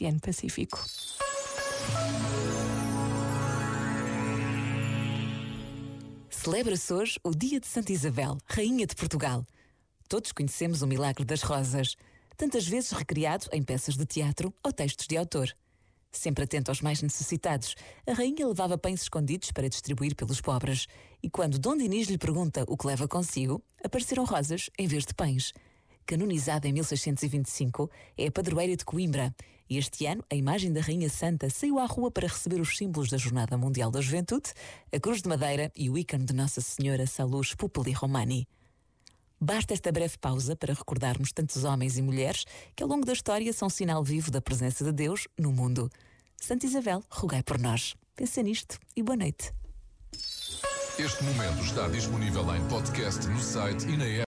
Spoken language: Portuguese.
Oceano Pacífico. Celebra-se hoje o Dia de Santa Isabel, Rainha de Portugal. Todos conhecemos o milagre das rosas, tantas vezes recriado em peças de teatro ou textos de autor. Sempre atento aos mais necessitados, a rainha levava pães escondidos para distribuir pelos pobres. E quando Dom Dinis lhe pergunta o que leva consigo, apareceram rosas em vez de pães. Canonizada em 1625, é a padroeira de Coimbra. E este ano, a imagem da Rainha Santa saiu à rua para receber os símbolos da Jornada Mundial da Juventude, a Cruz de Madeira e o ícone de Nossa Senhora Salus Pupili Romani. Basta esta breve pausa para recordarmos tantos homens e mulheres que ao longo da história são sinal vivo da presença de Deus no mundo. Santa Isabel, rogai por nós. Pensa nisto e boa noite. Este momento está disponível em podcast no site e na app.